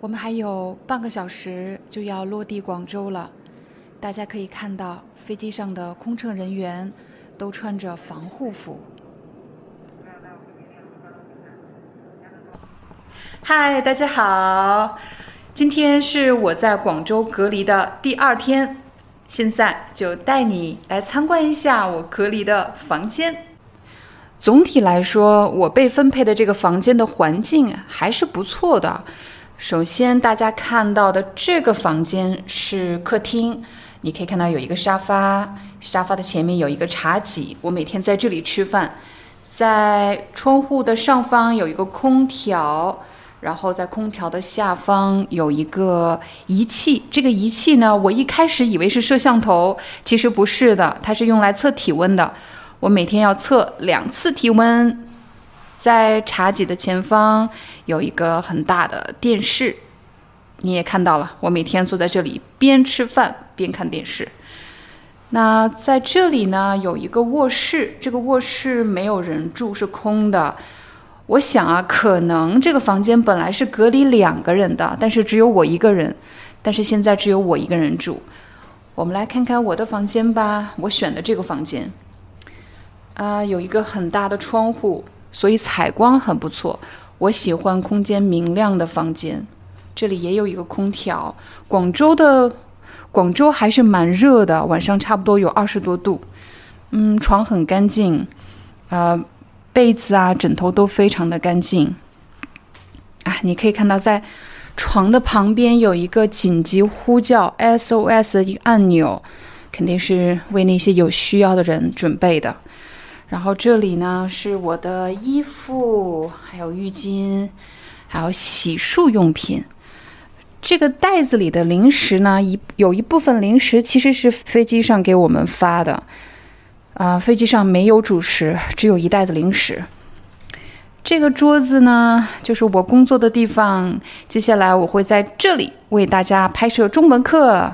我们还有半个小时就要落地广州了，大家可以看到飞机上的空乘人员都穿着防护服。嗨，大家好，今天是我在广州隔离的第二天，现在就带你来参观一下我隔离的房间。总体来说，我被分配的这个房间的环境还是不错的。首先，大家看到的这个房间是客厅，你可以看到有一个沙发，沙发的前面有一个茶几，我每天在这里吃饭。在窗户的上方有一个空调，然后在空调的下方有一个仪器，这个仪器呢，我一开始以为是摄像头，其实不是的，它是用来测体温的。我每天要测两次体温。在茶几的前方有一个很大的电视，你也看到了。我每天坐在这里边吃饭边看电视。那在这里呢有一个卧室，这个卧室没有人住，是空的。我想啊，可能这个房间本来是隔离两个人的，但是只有我一个人。但是现在只有我一个人住。我们来看看我的房间吧，我选的这个房间啊，有一个很大的窗户。所以采光很不错，我喜欢空间明亮的房间。这里也有一个空调。广州的广州还是蛮热的，晚上差不多有二十多度。嗯，床很干净，呃，被子啊、枕头都非常的干净。啊，你可以看到在床的旁边有一个紧急呼叫 SOS 的一个按钮，肯定是为那些有需要的人准备的。然后这里呢是我的衣服，还有浴巾，还有洗漱用品。这个袋子里的零食呢，一有一部分零食其实是飞机上给我们发的。啊，飞机上没有主食，只有一袋子零食。这个桌子呢，就是我工作的地方。接下来我会在这里为大家拍摄中文课。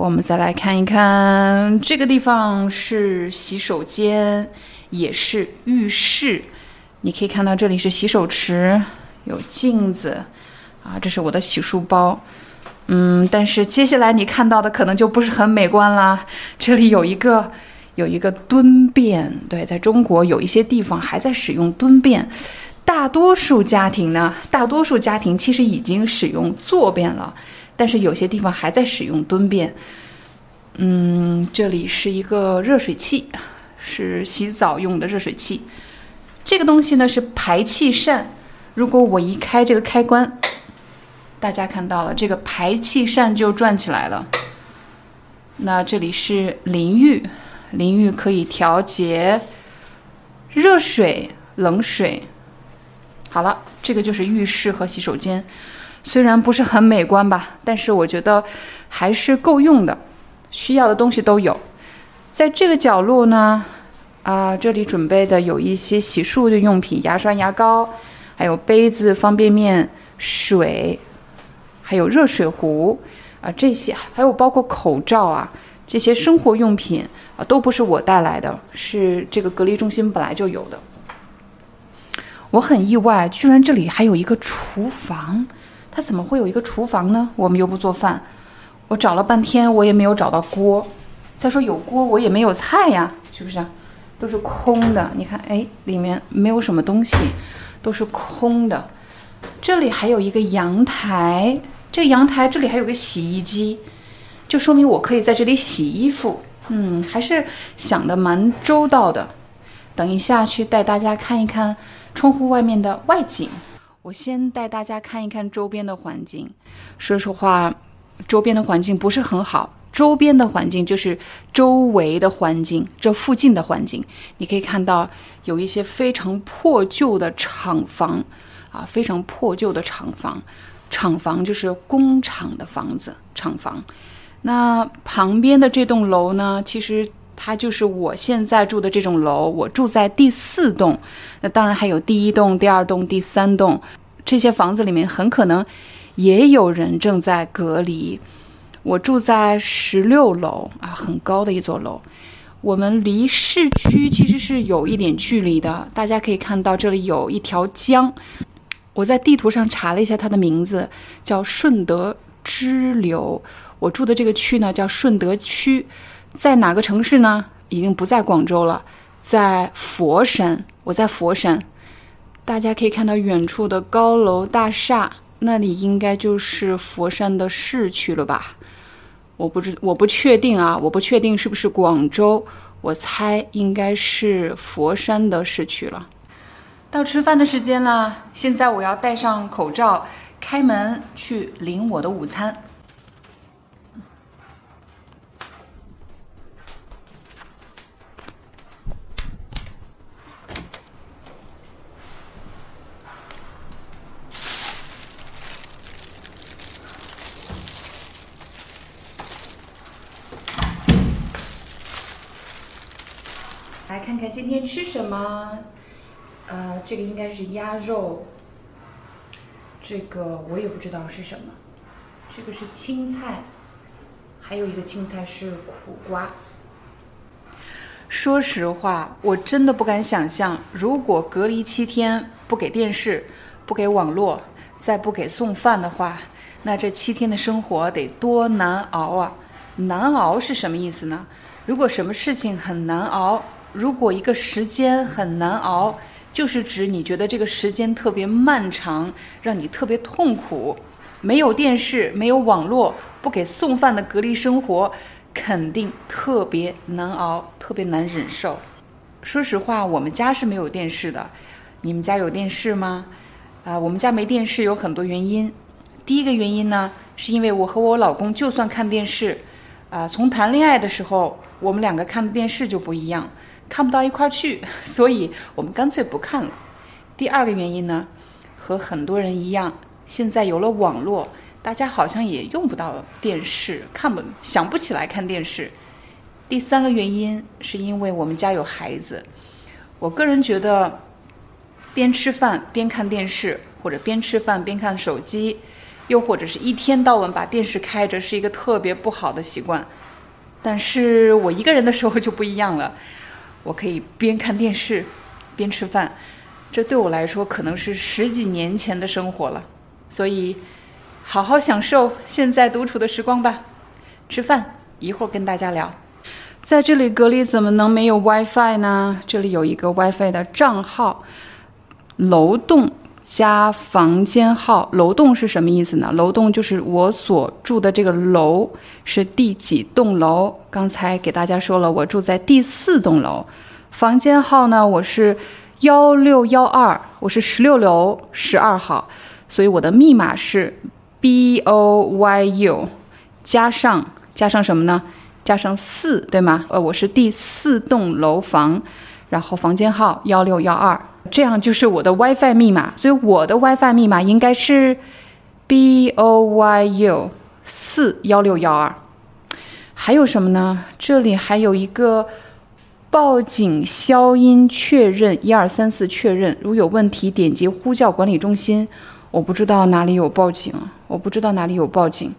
我们再来看一看，这个地方是洗手间，也是浴室。你可以看到这里是洗手池，有镜子，啊，这是我的洗漱包。嗯，但是接下来你看到的可能就不是很美观啦。这里有一个 有一个蹲便，对，在中国有一些地方还在使用蹲便，大多数家庭呢，大多数家庭其实已经使用坐便了。但是有些地方还在使用蹲便。嗯，这里是一个热水器，是洗澡用的热水器。这个东西呢是排气扇，如果我一开这个开关，大家看到了，这个排气扇就转起来了。那这里是淋浴，淋浴可以调节热水、冷水。好了，这个就是浴室和洗手间。虽然不是很美观吧，但是我觉得还是够用的，需要的东西都有。在这个角落呢，啊，这里准备的有一些洗漱的用品，牙刷、牙膏，还有杯子、方便面、水，还有热水壶啊，这些还有包括口罩啊，这些生活用品啊，都不是我带来的，是这个隔离中心本来就有的。我很意外，居然这里还有一个厨房。它怎么会有一个厨房呢？我们又不做饭，我找了半天，我也没有找到锅。再说有锅，我也没有菜呀，是不是？都是空的。你看，哎，里面没有什么东西，都是空的。这里还有一个阳台，这个阳台这里还有个洗衣机，就说明我可以在这里洗衣服。嗯，还是想的蛮周到的。等一下去带大家看一看窗户外面的外景。我先带大家看一看周边的环境。说实话，周边的环境不是很好。周边的环境就是周围的环境，这附近的环境，你可以看到有一些非常破旧的厂房，啊，非常破旧的厂房。厂房就是工厂的房子，厂房。那旁边的这栋楼呢，其实它就是我现在住的这种楼，我住在第四栋。那当然还有第一栋、第二栋、第三栋，这些房子里面很可能也有人正在隔离。我住在十六楼啊，很高的一座楼。我们离市区其实是有一点距离的，大家可以看到这里有一条江。我在地图上查了一下，它的名字叫顺德支流。我住的这个区呢叫顺德区，在哪个城市呢？已经不在广州了，在佛山。我在佛山，大家可以看到远处的高楼大厦，那里应该就是佛山的市区了吧？我不知，我不确定啊，我不确定是不是广州，我猜应该是佛山的市区了。到吃饭的时间了，现在我要戴上口罩，开门去领我的午餐。来看看今天吃什么？呃，这个应该是鸭肉。这个我也不知道是什么。这个是青菜，还有一个青菜是苦瓜。说实话，我真的不敢想象，如果隔离七天不给电视、不给网络、再不给送饭的话，那这七天的生活得多难熬啊！难熬是什么意思呢？如果什么事情很难熬。如果一个时间很难熬，就是指你觉得这个时间特别漫长，让你特别痛苦。没有电视，没有网络，不给送饭的隔离生活，肯定特别难熬，特别难忍受。说实话，我们家是没有电视的。你们家有电视吗？啊，我们家没电视有很多原因。第一个原因呢，是因为我和我老公就算看电视，啊，从谈恋爱的时候，我们两个看的电视就不一样。看不到一块儿去，所以我们干脆不看了。第二个原因呢，和很多人一样，现在有了网络，大家好像也用不到电视，看不想不起来看电视。第三个原因是因为我们家有孩子，我个人觉得，边吃饭边看电视，或者边吃饭边看手机，又或者是一天到晚把电视开着，是一个特别不好的习惯。但是我一个人的时候就不一样了。我可以边看电视，边吃饭，这对我来说可能是十几年前的生活了。所以，好好享受现在独处的时光吧。吃饭，一会儿跟大家聊。在这里隔离怎么能没有 WiFi 呢？这里有一个 WiFi 的账号，楼栋。加房间号，楼栋是什么意思呢？楼栋就是我所住的这个楼是第几栋楼。刚才给大家说了，我住在第四栋楼。房间号呢，我是幺六幺二，我是十六楼十二号，所以我的密码是 B O Y U 加上加上什么呢？加上四，对吗？呃，我是第四栋楼房，然后房间号幺六幺二。这样就是我的 WiFi 密码，所以我的 WiFi 密码应该是 B O Y U 四幺六幺二。还有什么呢？这里还有一个报警消音确认一二三四确认，如有问题点击呼叫管理中心。我不知道哪里有报警，我不知道哪里有报警，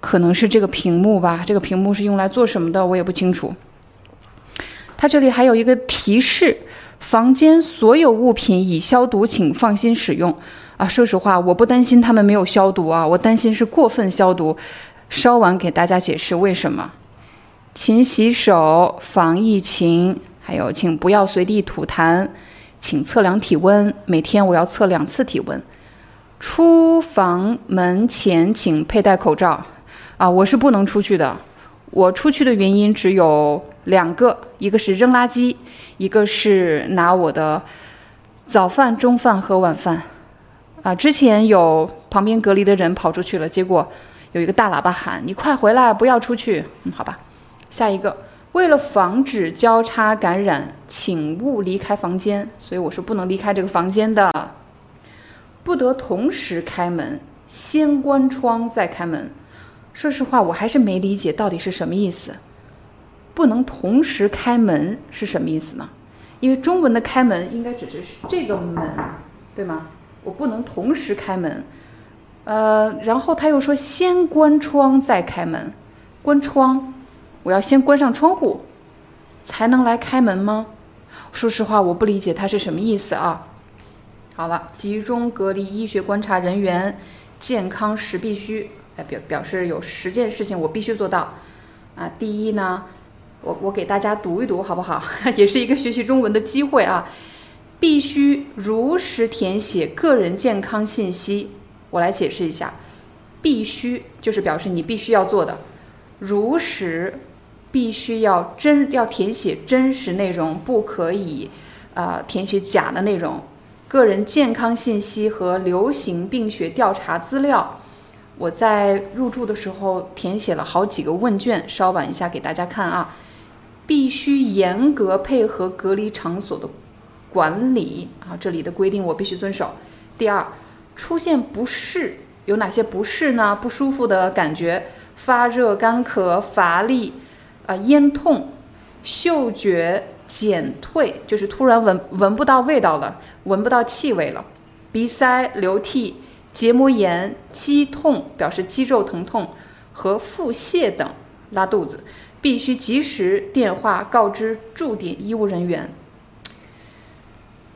可能是这个屏幕吧？这个屏幕是用来做什么的？我也不清楚。它这里还有一个提示。房间所有物品已消毒，请放心使用。啊，说实话，我不担心他们没有消毒啊，我担心是过分消毒。稍晚给大家解释为什么。勤洗手，防疫情。还有，请不要随地吐痰，请测量体温，每天我要测两次体温。出房门前请佩戴口罩。啊，我是不能出去的。我出去的原因只有两个，一个是扔垃圾。一个是拿我的早饭、中饭和晚饭，啊，之前有旁边隔离的人跑出去了，结果有一个大喇叭喊：“你快回来，不要出去。”嗯，好吧。下一个，为了防止交叉感染，请勿离开房间，所以我是不能离开这个房间的。不得同时开门，先关窗再开门。说实话，我还是没理解到底是什么意思。不能同时开门是什么意思呢？因为中文的开门应该指的是这个门，对吗？我不能同时开门。呃，然后他又说先关窗再开门，关窗，我要先关上窗户，才能来开门吗？说实话，我不理解他是什么意思啊。好了，集中隔离医学观察人员健康时必须，哎表表示有十件事情我必须做到啊。第一呢，我我给大家读一读好不好？也是一个学习中文的机会啊。必须如实填写个人健康信息。我来解释一下，必须就是表示你必须要做的，如实。必须要真要填写真实内容，不可以，呃，填写假的内容。个人健康信息和流行病学调查资料，我在入住的时候填写了好几个问卷，稍晚一下给大家看啊。必须严格配合隔离场所的管理啊，这里的规定我必须遵守。第二，出现不适有哪些不适呢？不舒服的感觉，发热、干咳、乏力。啊，咽痛、嗅觉减退，就是突然闻闻不到味道了，闻不到气味了；鼻塞、流涕、结膜炎、肌痛，表示肌肉疼痛和腹泻等，拉肚子，必须及时电话告知驻点医务人员。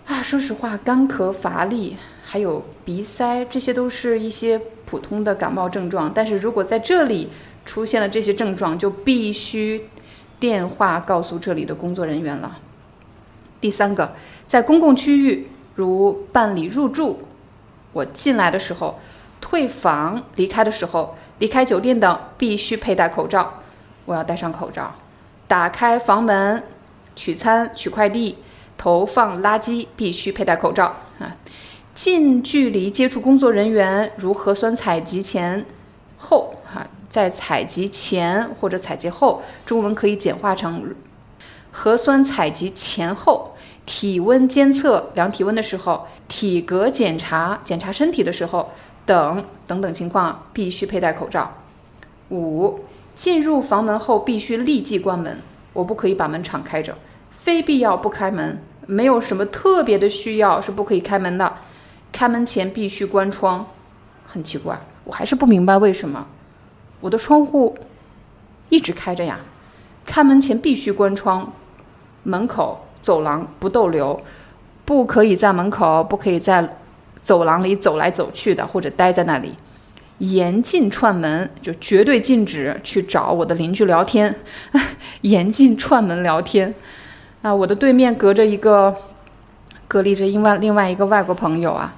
啊，说实话，干咳、乏力，还有鼻塞，这些都是一些普通的感冒症状，但是如果在这里。出现了这些症状，就必须电话告诉这里的工作人员了。第三个，在公共区域，如办理入住、我进来的时候、退房、离开的时候、离开酒店等，必须佩戴口罩。我要戴上口罩。打开房门、取餐、取快递、投放垃圾，必须佩戴口罩啊。近距离接触工作人员，如核酸采集前、后，哈。在采集前或者采集后，中文可以简化成核酸采集前后，体温监测量体温的时候，体格检查检查身体的时候等等等情况必须佩戴口罩。五，进入房门后必须立即关门，我不可以把门敞开着，非必要不开门，没有什么特别的需要是不可以开门的。开门前必须关窗，很奇怪，我还是不明白为什么。我的窗户一直开着呀，开门前必须关窗，门口、走廊不逗留，不可以在门口，不可以在走廊里走来走去的，或者待在那里。严禁串门，就绝对禁止去找我的邻居聊天，严禁串门聊天。啊，我的对面隔着一个，隔离着另外另外一个外国朋友啊，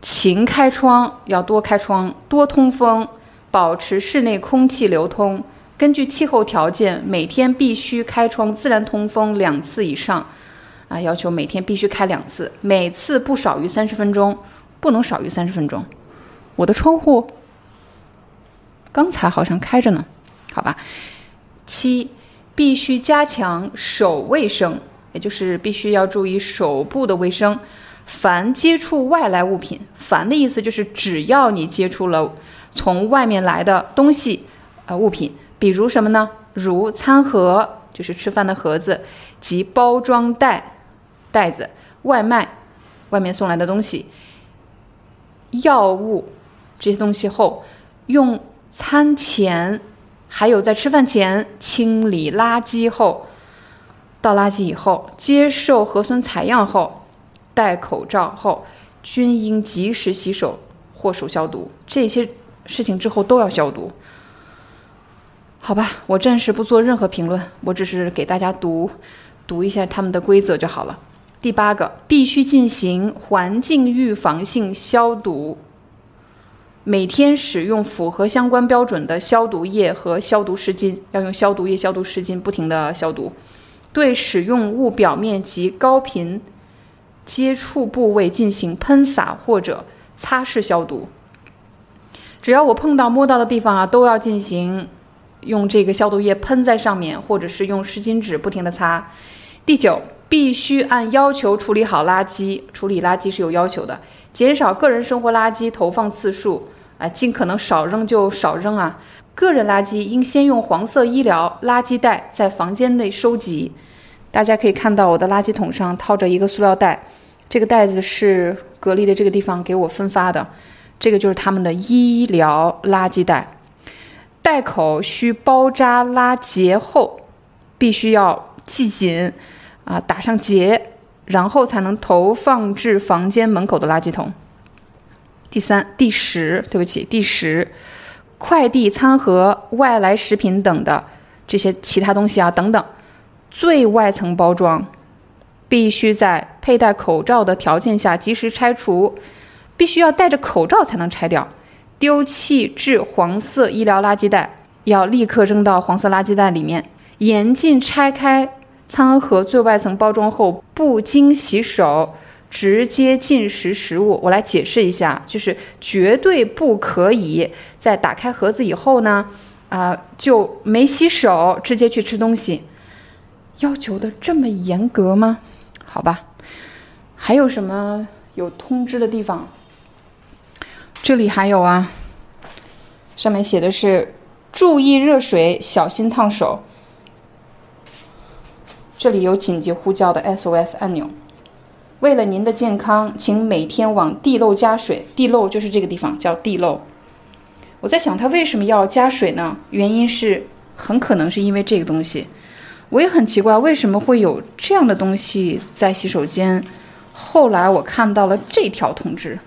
勤开窗，要多开窗，多通风。保持室内空气流通。根据气候条件，每天必须开窗自然通风两次以上。啊，要求每天必须开两次，每次不少于三十分钟，不能少于三十分钟。我的窗户刚才好像开着呢，好吧。七，必须加强手卫生，也就是必须要注意手部的卫生。凡接触外来物品，凡的意思就是只要你接触了。从外面来的东西，呃，物品，比如什么呢？如餐盒，就是吃饭的盒子，及包装袋、袋子，外卖，外面送来的东西，药物，这些东西后，用餐前，还有在吃饭前清理垃圾后，倒垃圾以后，接受核酸采样后，戴口罩后，均应及时洗手或手消毒。这些。事情之后都要消毒，好吧，我暂时不做任何评论，我只是给大家读读一下他们的规则就好了。第八个，必须进行环境预防性消毒，每天使用符合相关标准的消毒液和消毒湿巾，要用消毒液、消毒湿巾不停的消毒，对使用物表面及高频接触部位进行喷洒或者擦拭消毒。只要我碰到摸到的地方啊，都要进行用这个消毒液喷在上面，或者是用湿巾纸不停的擦。第九，必须按要求处理好垃圾，处理垃圾是有要求的。减少个人生活垃圾投放次数啊，尽可能少扔就少扔啊。个人垃圾应先用黄色医疗垃圾袋在房间内收集。大家可以看到我的垃圾桶上套着一个塑料袋，这个袋子是隔离的这个地方给我分发的，这个就是他们的医疗垃圾袋。袋口需包扎拉结后，必须要系紧，啊，打上结，然后才能投放至房间门口的垃圾桶。第三、第十，对不起，第十。快递餐盒、外来食品等的这些其他东西啊，等等，最外层包装必须在佩戴口罩的条件下及时拆除，必须要戴着口罩才能拆掉。丢弃至黄色医疗垃圾袋，要立刻扔到黄色垃圾袋里面。严禁拆开餐盒最外层包装后不经洗手。直接进食食物，我来解释一下，就是绝对不可以在打开盒子以后呢，啊，就没洗手直接去吃东西，要求的这么严格吗？好吧，还有什么有通知的地方？这里还有啊，上面写的是注意热水，小心烫手。这里有紧急呼叫的 SOS 按钮。为了您的健康，请每天往地漏加水。地漏就是这个地方，叫地漏。我在想，他为什么要加水呢？原因是很可能是因为这个东西。我也很奇怪，为什么会有这样的东西在洗手间？后来我看到了这条通知：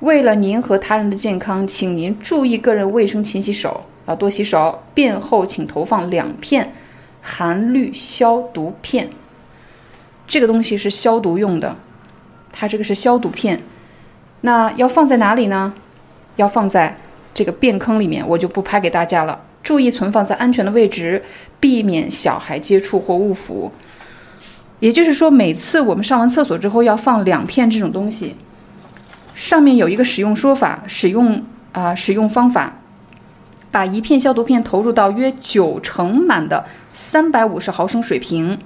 为了您和他人的健康，请您注意个人卫生，勤洗手要，多洗手。便后请投放两片含氯消毒片。这个东西是消毒用的，它这个是消毒片，那要放在哪里呢？要放在这个便坑里面，我就不拍给大家了。注意存放在安全的位置，避免小孩接触或误服。也就是说，每次我们上完厕所之后要放两片这种东西。上面有一个使用说法，使用啊使用方法，把一片消毒片投入到约九成满的三百五十毫升水瓶。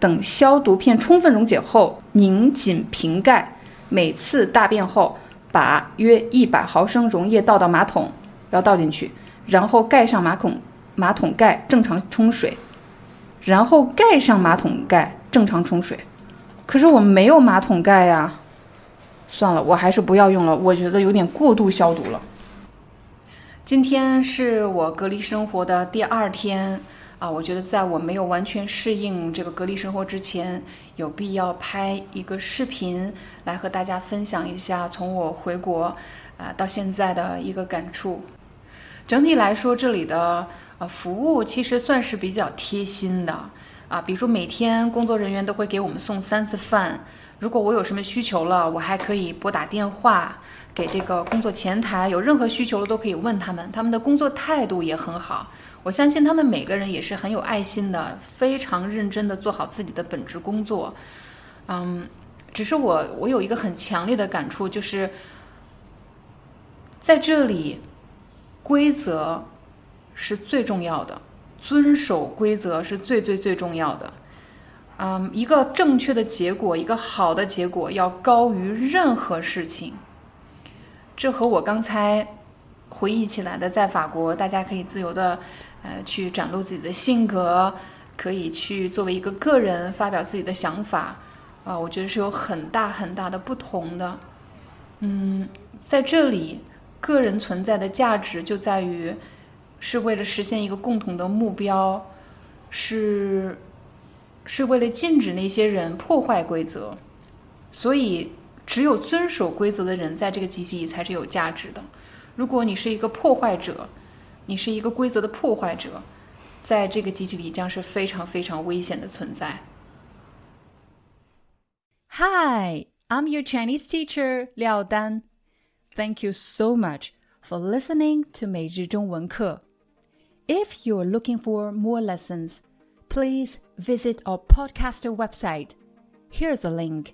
等消毒片充分溶解后，拧紧瓶盖。每次大便后，把约一百毫升溶液倒到马桶，要倒进去，然后盖上马桶马桶盖，正常冲水。然后盖上马桶盖，正常冲水。可是我没有马桶盖呀，算了，我还是不要用了。我觉得有点过度消毒了。今天是我隔离生活的第二天。啊，我觉得在我没有完全适应这个隔离生活之前，有必要拍一个视频来和大家分享一下从我回国啊到现在的一个感触。整体来说，这里的呃服务其实算是比较贴心的啊，比如说每天工作人员都会给我们送三次饭。如果我有什么需求了，我还可以拨打电话给这个工作前台，有任何需求了都可以问他们，他们的工作态度也很好。我相信他们每个人也是很有爱心的，非常认真的做好自己的本职工作。嗯，只是我我有一个很强烈的感触，就是在这里，规则是最重要的，遵守规则是最最最重要的。嗯，一个正确的结果，一个好的结果要高于任何事情。这和我刚才回忆起来的，在法国，大家可以自由的。呃，去展露自己的性格，可以去作为一个个人发表自己的想法，啊，我觉得是有很大很大的不同的。嗯，在这里，个人存在的价值就在于是为了实现一个共同的目标，是是为了禁止那些人破坏规则，所以只有遵守规则的人在这个集体里才是有价值的。如果你是一个破坏者，你是一个规则的破坏者，在这个集体里将是非常非常危险的存在。Hi, I'm your Chinese teacher Liao Dan. Thank you so much for listening to 每日中文课. If you're looking for more lessons, please visit our podcaster website. Here's a link: